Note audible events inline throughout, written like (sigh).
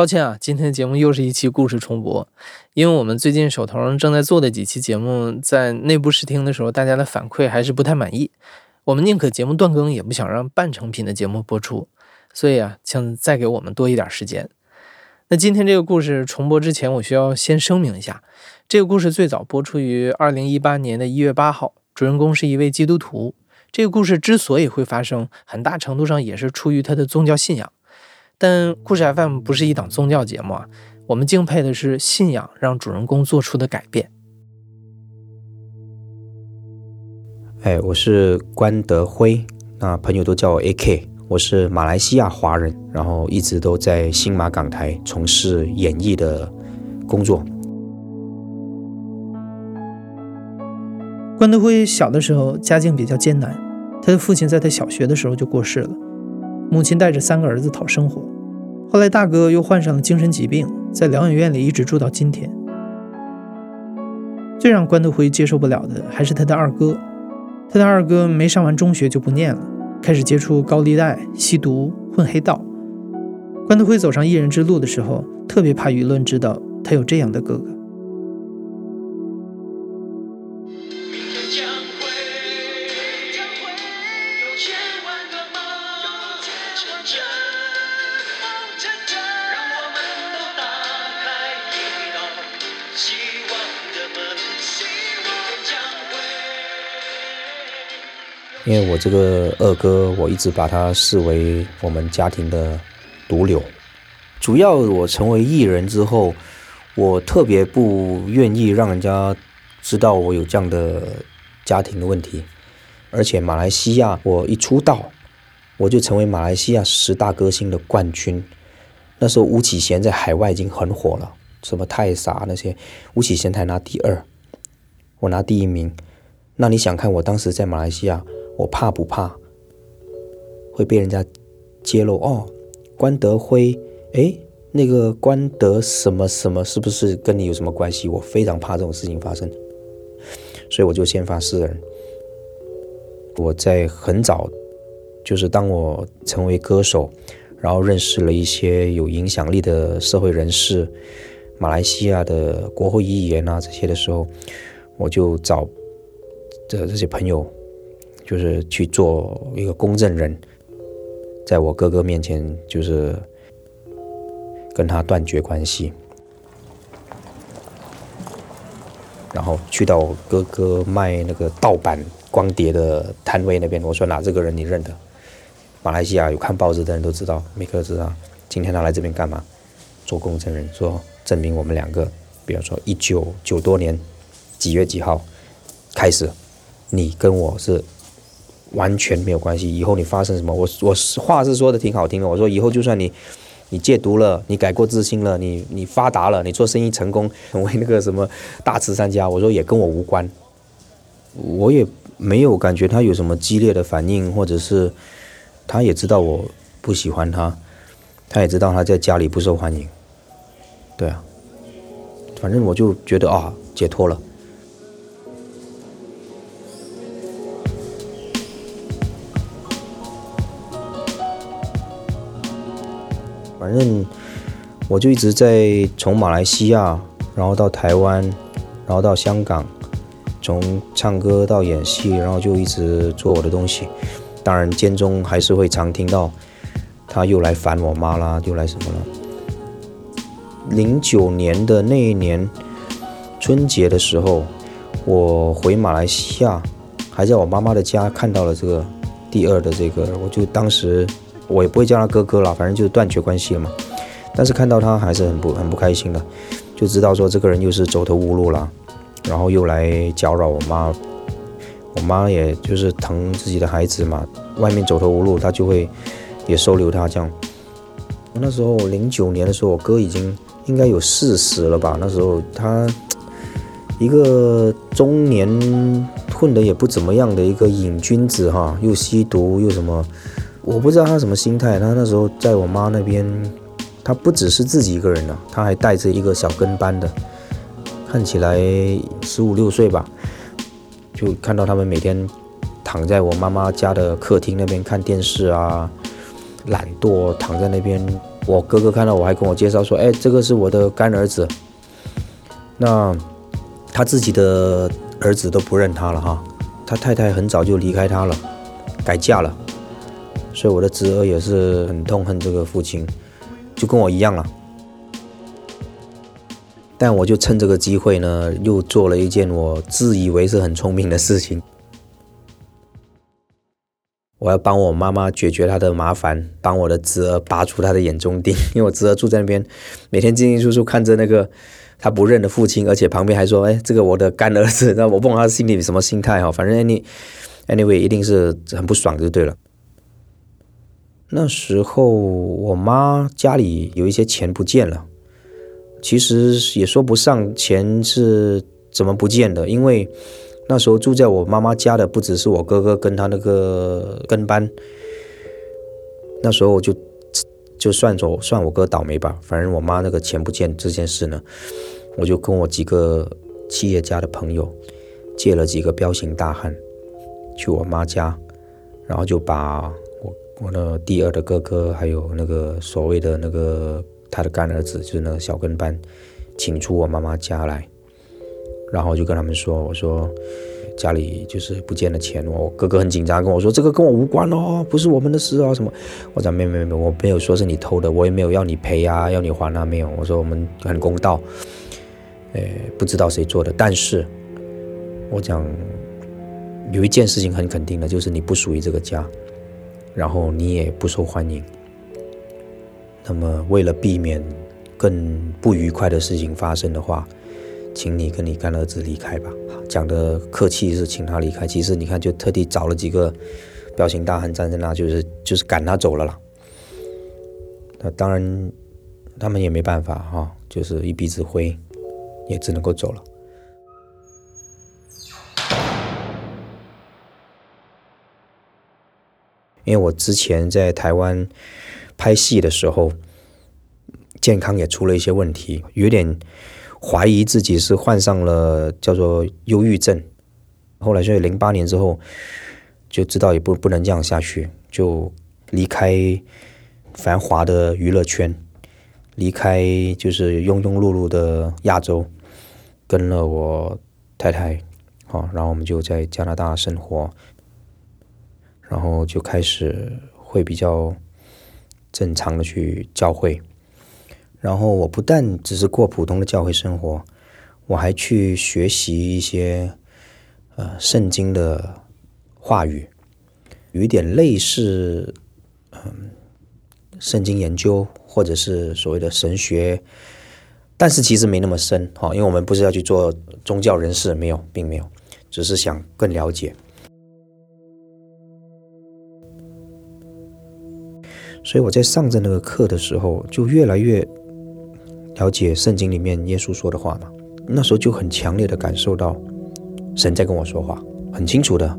抱歉啊，今天的节目又是一期故事重播，因为我们最近手头上正在做的几期节目，在内部试听的时候，大家的反馈还是不太满意。我们宁可节目断更，也不想让半成品的节目播出，所以啊，请再给我们多一点时间。那今天这个故事重播之前，我需要先声明一下，这个故事最早播出于二零一八年的一月八号，主人公是一位基督徒。这个故事之所以会发生，很大程度上也是出于他的宗教信仰。但故事 FM 不是一档宗教节目啊，我们敬佩的是信仰让主人公做出的改变。哎，我是关德辉，那朋友都叫我 AK，我是马来西亚华人，然后一直都在新马港台从事演艺的工作。关德辉小的时候家境比较艰难，他的父亲在他小学的时候就过世了。母亲带着三个儿子讨生活，后来大哥又患上了精神疾病，在疗养院里一直住到今天。最让关德辉接受不了的还是他的二哥，他的二哥没上完中学就不念了，开始接触高利贷、吸毒、混黑道。关德辉走上艺人之路的时候，特别怕舆论知道他有这样的哥哥。因为我这个二哥，我一直把他视为我们家庭的毒瘤。主要我成为艺人之后，我特别不愿意让人家知道我有这样的家庭的问题。而且马来西亚，我一出道，我就成为马来西亚十大歌星的冠军。那时候吴启贤在海外已经很火了，什么太傻那些，吴启贤才拿第二，我拿第一名。那你想看我当时在马来西亚？我怕不怕会被人家揭露？哦，关德辉，哎，那个关德什么什么，是不是跟你有什么关系？我非常怕这种事情发生，所以我就先发制人。我在很早，就是当我成为歌手，然后认识了一些有影响力的社会人士，马来西亚的国会议员啊这些的时候，我就找这这些朋友。就是去做一个公证人，在我哥哥面前，就是跟他断绝关系，然后去到我哥哥卖那个盗版光碟的摊位那边，我说：“哪这个人你认得？马来西亚有看报纸的人都知道，每个知道。今天他来这边干嘛？做公证人，说证明我们两个，比方说一九九多年几月几号开始，你跟我是。”完全没有关系。以后你发生什么，我我话是说的挺好听的。我说以后就算你，你戒毒了，你改过自新了，你你发达了，你做生意成功，成为那个什么大慈善家，我说也跟我无关。我也没有感觉他有什么激烈的反应，或者是他也知道我不喜欢他，他也知道他在家里不受欢迎。对啊，反正我就觉得啊，解脱了。反正我就一直在从马来西亚，然后到台湾，然后到香港，从唱歌到演戏，然后就一直做我的东西。当然间中还是会常听到他又来烦我妈啦，又来什么了。零九年的那一年春节的时候，我回马来西亚，还在我妈妈的家看到了这个第二的这个，我就当时。我也不会叫他哥哥了，反正就是断绝关系了嘛。但是看到他还是很不很不开心的，就知道说这个人又是走投无路了，然后又来搅扰我妈。我妈也就是疼自己的孩子嘛，外面走投无路，她就会也收留他这样。那时候零九年的时候，我哥已经应该有四十了吧？那时候他一个中年混的也不怎么样的一个瘾君子哈，又吸毒又什么。我不知道他什么心态，他那时候在我妈那边，他不只是自己一个人了，他还带着一个小跟班的，看起来十五六岁吧，就看到他们每天躺在我妈妈家的客厅那边看电视啊，懒惰躺在那边我哥哥看到我还跟我介绍说，哎，这个是我的干儿子。那他自己的儿子都不认他了哈，他太太很早就离开他了，改嫁了，所以我的侄儿也是很痛恨这个父亲，就跟我一样了。但我就趁这个机会呢，又做了一件我自以为是很聪明的事情。我要帮我妈妈解决她的麻烦，帮我的侄儿拔出他的眼中钉。(laughs) 因为我侄儿住在那边，每天进进出出看着那个他不认的父亲，而且旁边还说：“哎，这个我的干儿子。”那我不懂他心里什么心态哈。反正 any anyway 一定是很不爽就对了。那时候我妈家里有一些钱不见了。其实也说不上钱是怎么不见的，因为那时候住在我妈妈家的不只是我哥哥跟他那个跟班，那时候我就就算着算我哥倒霉吧，反正我妈那个钱不见这件事呢，我就跟我几个企业家的朋友借了几个彪形大汉去我妈家，然后就把我我的第二的哥哥还有那个所谓的那个。他的干儿子就是那个小跟班，请出我妈妈家来，然后就跟他们说：“我说家里就是不见了钱，我哥哥很紧张，跟我说这个跟我无关哦，不是我们的事啊什么。”我讲：“没没没，我没有说是你偷的，我也没有要你赔啊，要你还啊，没有。我说我们很公道，呃，不知道谁做的，但是我讲有一件事情很肯定的，就是你不属于这个家，然后你也不受欢迎。”那么，为了避免更不愉快的事情发生的话，请你跟你干儿子离开吧。讲的客气是请他离开，其实你看，就特地找了几个彪形大汉站在那，就是就是赶他走了啦。那当然，他们也没办法哈，就是一鼻子灰，也只能够走了。因为我之前在台湾。拍戏的时候，健康也出了一些问题，有点怀疑自己是患上了叫做忧郁症。后来，所以零八年之后就知道也不不能这样下去，就离开繁华的娱乐圈，离开就是庸庸碌碌的亚洲，跟了我太太，好，然后我们就在加拿大生活，然后就开始会比较。正常的去教会，然后我不但只是过普通的教会生活，我还去学习一些呃圣经的话语，有一点类似嗯圣经研究或者是所谓的神学，但是其实没那么深哈，因为我们不是要去做宗教人士，没有，并没有，只是想更了解。所以我在上着那个课的时候，就越来越了解圣经里面耶稣说的话嘛。那时候就很强烈的感受到神在跟我说话，很清楚的。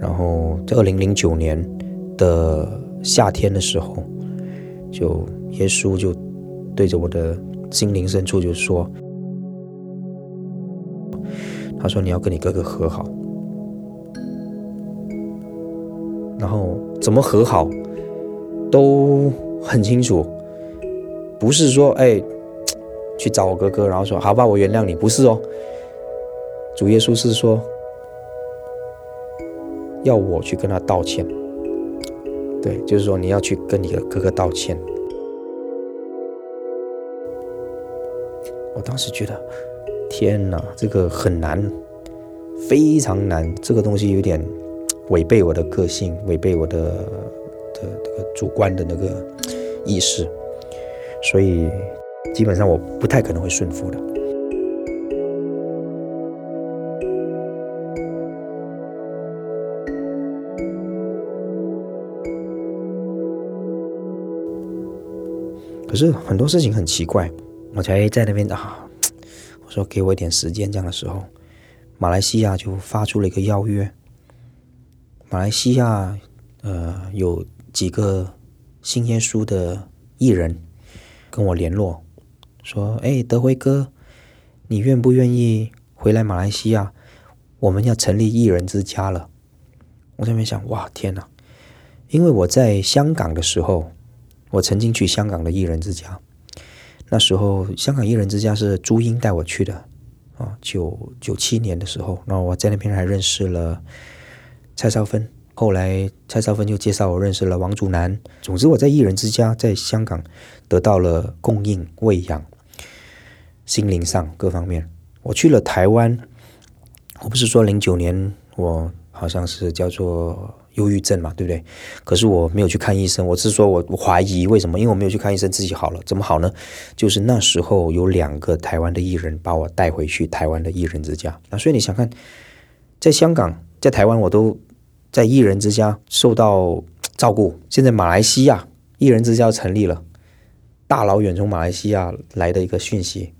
然后在二零零九年的夏天的时候，就耶稣就对着我的心灵深处就说：“他说你要跟你哥哥和好，然后怎么和好？”都很清楚，不是说哎，去找我哥哥，然后说好吧，我原谅你，不是哦。主耶稣是说，要我去跟他道歉，对，就是说你要去跟你的哥哥道歉。我当时觉得，天哪，这个很难，非常难，这个东西有点违背我的个性，违背我的。的这个主观的那个意识，所以基本上我不太可能会顺服的。可是很多事情很奇怪，我才在那边啊，我说给我一点时间，这样的时候，马来西亚就发出了一个邀约，马来西亚呃有。几个新耶稣的艺人跟我联络，说：“哎，德辉哥，你愿不愿意回来马来西亚？我们要成立艺人之家了。”我在那边想：“哇，天哪！因为我在香港的时候，我曾经去香港的艺人之家，那时候香港艺人之家是朱茵带我去的啊，九九七年的时候，然后我在那边还认识了蔡少芬，后来蔡少芬就介绍我认识了王祖蓝。总之我在艺人之家在香港得到了供应、喂养，心灵上各方面。我去了台湾，我不是说零九年我好像是叫做忧郁症嘛，对不对？可是我没有去看医生，我是说我怀疑为什么？因为我没有去看医生，自己好了，怎么好呢？就是那时候有两个台湾的艺人把我带回去台湾的艺人之家，那所以你想看，在香港、在台湾我都在艺人之家受到照顾，现在马来西亚艺人之家成立了，大老远从马来西亚来的一个讯息。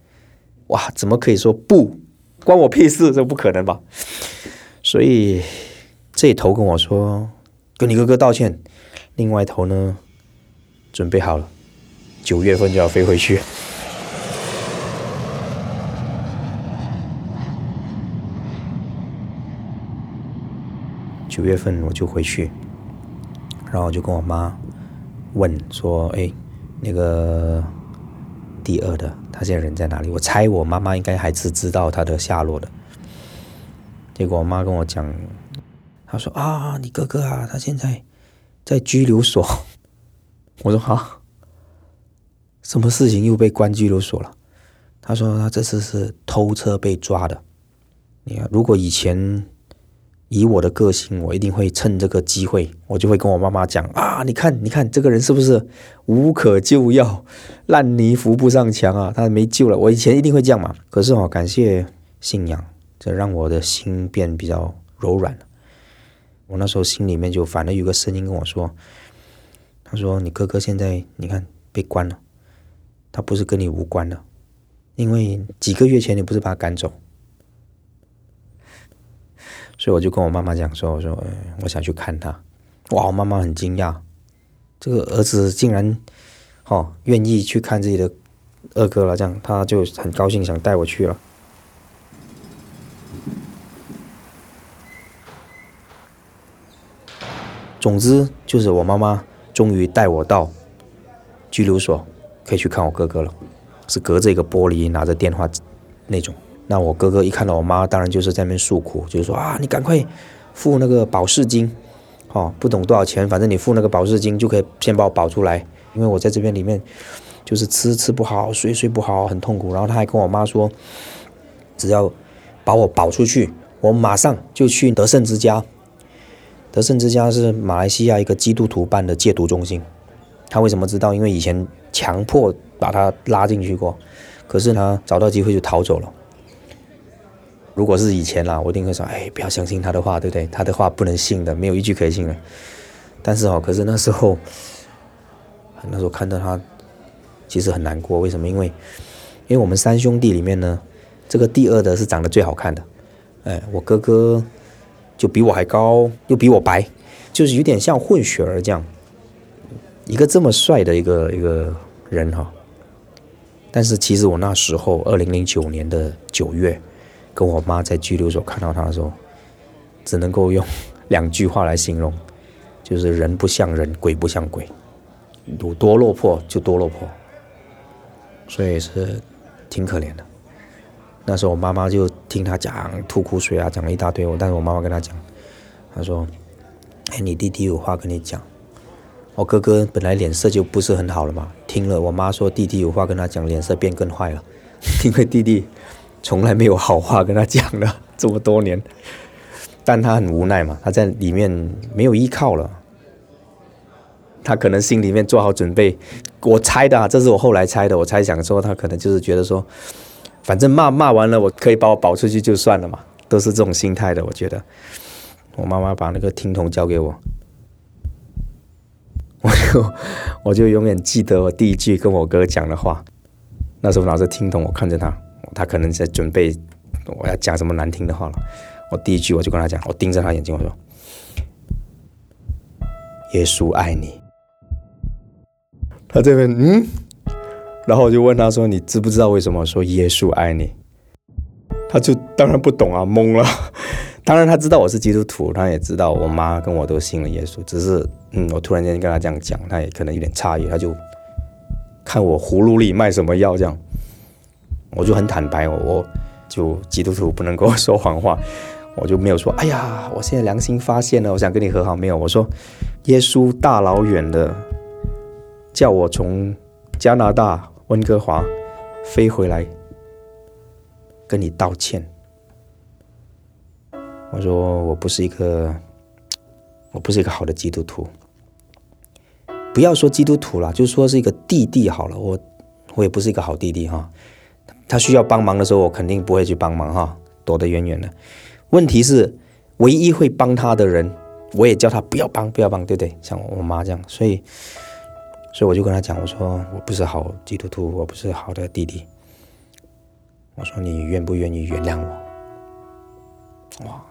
哇，怎么可以说不关我屁事？这不可能吧？所以这头跟我说跟你哥哥道歉，另外一头呢准备好了，九月份就要飞回去。九月份我就回去，然后我就跟我妈问说：“哎，那个。”第二的，他现在人在哪里？我猜我妈妈应该还是知道他的下落的。结果我妈跟我讲，她说啊，你哥哥啊，他现在在拘留所。(laughs) 我说好，什么事情又被关拘留所了？他说他这次是偷车被抓的。你看，如果以前。以我的个性，我一定会趁这个机会，我就会跟我妈妈讲啊，你看，你看这个人是不是无可救药，烂泥扶不上墙啊，他没救了。我以前一定会这样嘛。可是哦，感谢信仰，这让我的心变比较柔软了。我那时候心里面就反而有个声音跟我说，他说你哥哥现在你看被关了，他不是跟你无关的，因为几个月前你不是把他赶走。所以我就跟我妈妈讲说：“我说，哎我想去看他。”哇，我妈妈很惊讶，这个儿子竟然，哦，愿意去看自己的二哥了。这样，他就很高兴，想带我去了。总之，就是我妈妈终于带我到拘留所，可以去看我哥哥了。是隔着一个玻璃，拿着电话那种。那我哥哥一看到我妈，当然就是在那边诉苦，就是说啊，你赶快付那个保释金，哦，不懂多少钱，反正你付那个保释金就可以先把我保出来，因为我在这边里面就是吃吃不好，睡睡不好，很痛苦。然后他还跟我妈说，只要把我保出去，我马上就去德胜之家。德胜之家是马来西亚一个基督徒办的戒毒中心。他为什么知道？因为以前强迫把他拉进去过，可是呢找到机会就逃走了。如果是以前啦，我一定会说，哎，不要相信他的话，对不对？他的话不能信的，没有一句可以信的。但是哦，可是那时候，那时候看到他，其实很难过。为什么？因为，因为我们三兄弟里面呢，这个第二的是长得最好看的。哎，我哥哥就比我还高，又比我白，就是有点像混血儿这样。一个这么帅的一个一个人哈，但是其实我那时候，二零零九年的九月。跟我妈在拘留所看到他的时候，只能够用 (laughs) 两句话来形容，就是人不像人，鬼不像鬼，有多落魄就多落魄，所以是挺可怜的。那时候我妈妈就听他讲吐苦水啊，讲了一大堆。我但是我妈妈跟他讲，他说：“哎，你弟弟有话跟你讲。”我哥哥本来脸色就不是很好了嘛，听了我妈说弟弟有话跟他讲，脸色变更坏了，(laughs) 因为弟弟。从来没有好话跟他讲了这么多年，但他很无奈嘛，他在里面没有依靠了，他可能心里面做好准备，我猜的，这是我后来猜的，我猜想说他可能就是觉得说，反正骂骂完了，我可以把我保出去就算了嘛，都是这种心态的，我觉得。我妈妈把那个听筒交给我，(laughs) 我就我就永远记得我第一句跟我哥讲的话，那时候拿着听筒，我看着他。他可能在准备我要讲什么难听的话了。我第一句我就跟他讲，我盯着他眼睛，我说：“耶稣爱你。”他这边嗯，然后我就问他说：“你知不知道为什么说耶稣爱你？”他就当然不懂啊，懵了。(laughs) 当然他知道我是基督徒，他也知道我妈跟我都信了耶稣，只是嗯，我突然间跟他这样讲，他也可能有点诧异，他就看我葫芦里卖什么药这样，我就很坦白，我我就基督徒不能够说谎话，(laughs) 我就没有说，哎呀，我现在良心发现了，我想跟你和好，没有，我说耶稣大老远的叫我从加拿大温哥华飞回来跟你道歉。我说我不是一个，我不是一个好的基督徒。不要说基督徒了，就说是一个弟弟好了。我我也不是一个好弟弟哈。他需要帮忙的时候，我肯定不会去帮忙哈，躲得远远的。问题是，唯一会帮他的人，我也叫他不要帮，不要帮，对不对？像我妈这样，所以，所以我就跟他讲，我说我不是好基督徒，我不是好的弟弟。我说你愿不愿意原谅我？哇！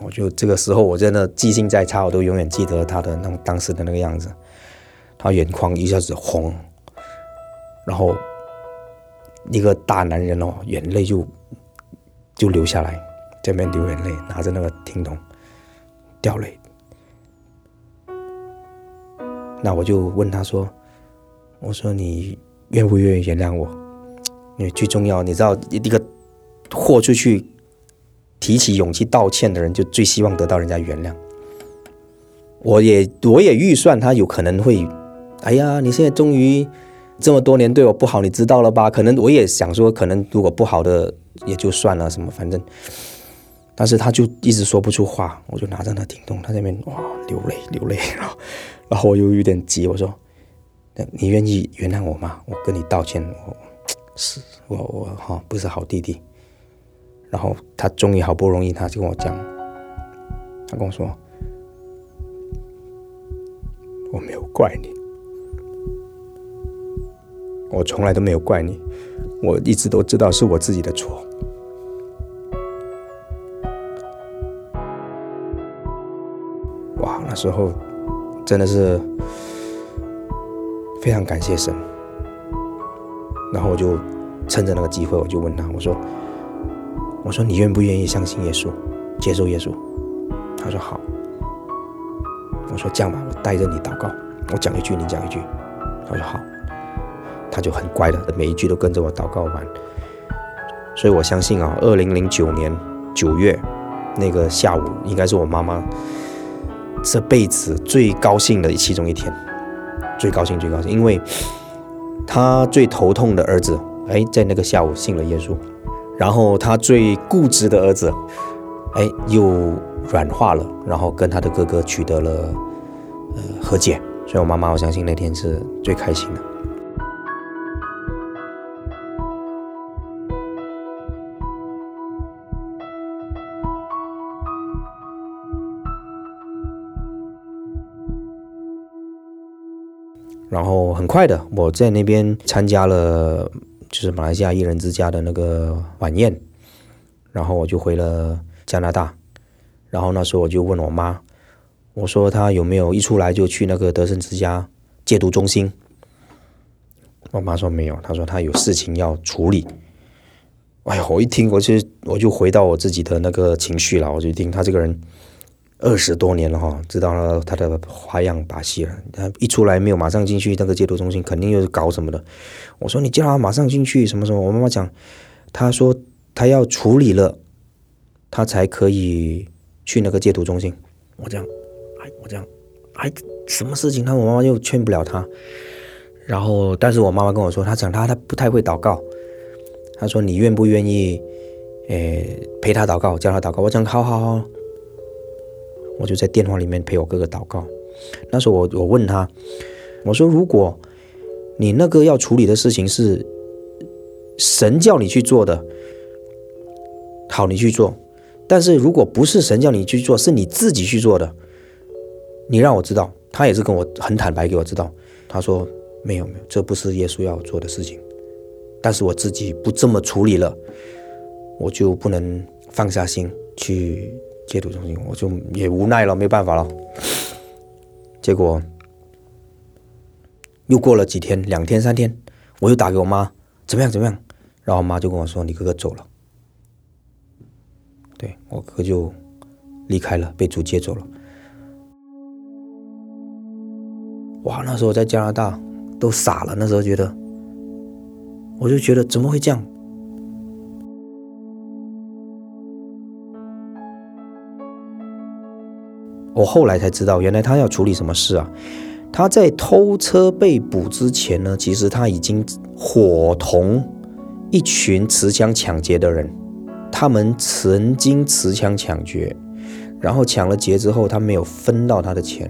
我就这个时候，我真的记性再差，我都永远记得他的那当时的那个样子。他眼眶一下子红，然后一个大男人哦，眼泪就就流下来，这边流眼泪，拿着那个听筒掉泪。那我就问他说：“我说你愿不愿意原谅我？因为最重要，你知道一个豁出去。”提起勇气道歉的人，就最希望得到人家原谅。我也我也预算他有可能会，哎呀，你现在终于这么多年对我不好，你知道了吧？可能我也想说，可能如果不好的也就算了，什么反正，但是他就一直说不出话，我就拿着那听筒，他那边哇流泪流泪，然后 (laughs) 然后我又有点急，我说，你愿意原谅我吗？我跟你道歉，我是我我哈不是好弟弟。然后他终于好不容易，他就跟我讲，他跟我说：“我没有怪你，我从来都没有怪你，我一直都知道是我自己的错。”哇，那时候真的是非常感谢神。然后我就趁着那个机会，我就问他，我说。我说：“你愿不愿意相信耶稣，接受耶稣？”他说：“好。”我说：“这样吧，我带着你祷告，我讲一句，你讲一句。”他说：“好。”他就很乖的，每一句都跟着我祷告完。所以我相信啊，二零零九年九月那个下午，应该是我妈妈这辈子最高兴的其中一天，最高兴，最高兴，因为他最头痛的儿子，哎，在那个下午信了耶稣。然后他最固执的儿子，哎，又软化了，然后跟他的哥哥取得了呃和解，所以我妈妈我相信那天是最开心的。然后很快的，我在那边参加了。就是马来西亚艺人之家的那个晚宴，然后我就回了加拿大，然后那时候我就问我妈，我说他有没有一出来就去那个德胜之家戒毒中心？我妈说没有，她说她有事情要处理。哎呀，我一听，我就我就回到我自己的那个情绪了，我就听他这个人。二十多年了哈，知道了他的花样把戏了。他一出来没有马上进去那个戒毒中心，肯定又是搞什么的。我说你叫他马上进去，什么什么？我妈妈讲，他说他要处理了，他才可以去那个戒毒中心。我这样，哎，我这样，哎，什么事情？他我妈妈又劝不了他。然后，但是我妈妈跟我说，他讲他他不太会祷告。他说你愿不愿意，诶，陪他祷告，教他祷告？我讲好好好。我就在电话里面陪我哥哥祷告。那时候我我问他，我说：“如果你那个要处理的事情是神叫你去做的，好，你去做；但是如果不是神叫你去做，是你自己去做的，你让我知道。”他也是跟我很坦白给我知道。他说：“没有没有，这不是耶稣要做的事情。但是我自己不这么处理了，我就不能放下心去。”戒毒中心，我就也无奈了，没办法了。(sniffs) 结果又过了几天，两天三天，我又打给我妈，怎么样怎么样？然后我妈就跟我说：“你哥哥走了。”对我哥就离开了，被主接走了。哇，那时候在加拿大都傻了，那时候觉得，我就觉得怎么会这样？我后来才知道，原来他要处理什么事啊？他在偷车被捕之前呢，其实他已经伙同一群持枪抢劫的人，他们曾经持枪抢劫，然后抢了劫之后，他没有分到他的钱，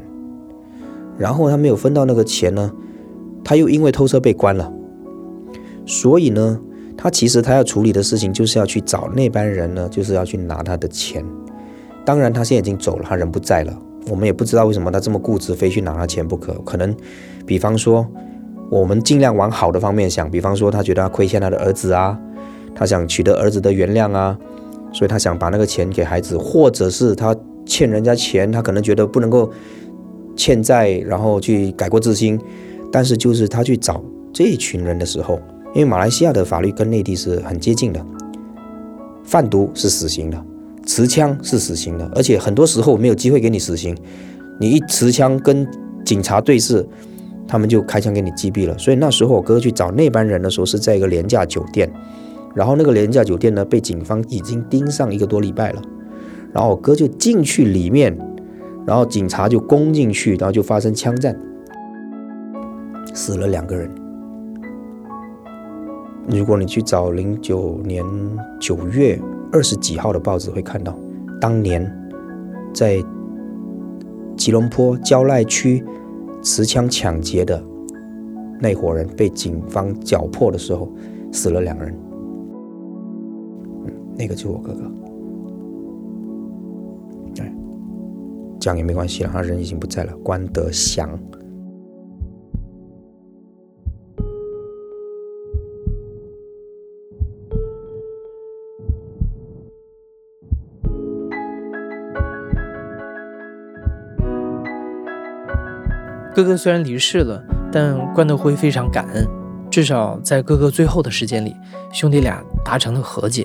然后他没有分到那个钱呢，他又因为偷车被关了，所以呢，他其实他要处理的事情就是要去找那班人呢，就是要去拿他的钱。当然，他现在已经走了，他人不在了。我们也不知道为什么他这么固执，非去拿他钱不可。可能，比方说，我们尽量往好的方面想，比方说，他觉得他亏欠他的儿子啊，他想取得儿子的原谅啊，所以他想把那个钱给孩子，或者是他欠人家钱，他可能觉得不能够欠债，然后去改过自新。但是，就是他去找这一群人的时候，因为马来西亚的法律跟内地是很接近的，贩毒是死刑的。持枪是死刑的，而且很多时候没有机会给你死刑。你一持枪跟警察对视，他们就开枪给你击毙了。所以那时候我哥去找那班人的时候是在一个廉价酒店，然后那个廉价酒店呢被警方已经盯上一个多礼拜了。然后我哥就进去里面，然后警察就攻进去，然后就发生枪战，死了两个人。如果你去找零九年九月。二十几号的报纸会看到，当年在吉隆坡蕉赖区持枪抢劫的那伙人被警方缴破的时候，死了两人。那个就是我哥哥。哎，讲也没关系了，他人已经不在了，关德祥。哥哥虽然离世了，但关德辉非常感恩，至少在哥哥最后的时间里，兄弟俩达成了和解。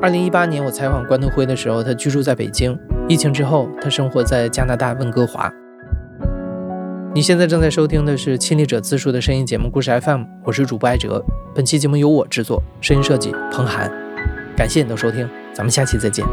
二零一八年我采访关德辉的时候，他居住在北京，疫情之后，他生活在加拿大温哥华。你现在正在收听的是亲历者自述的声音节目故事 FM，我是主播艾哲，本期节目由我制作，声音设计彭涵，感谢你的收听，咱们下期再见。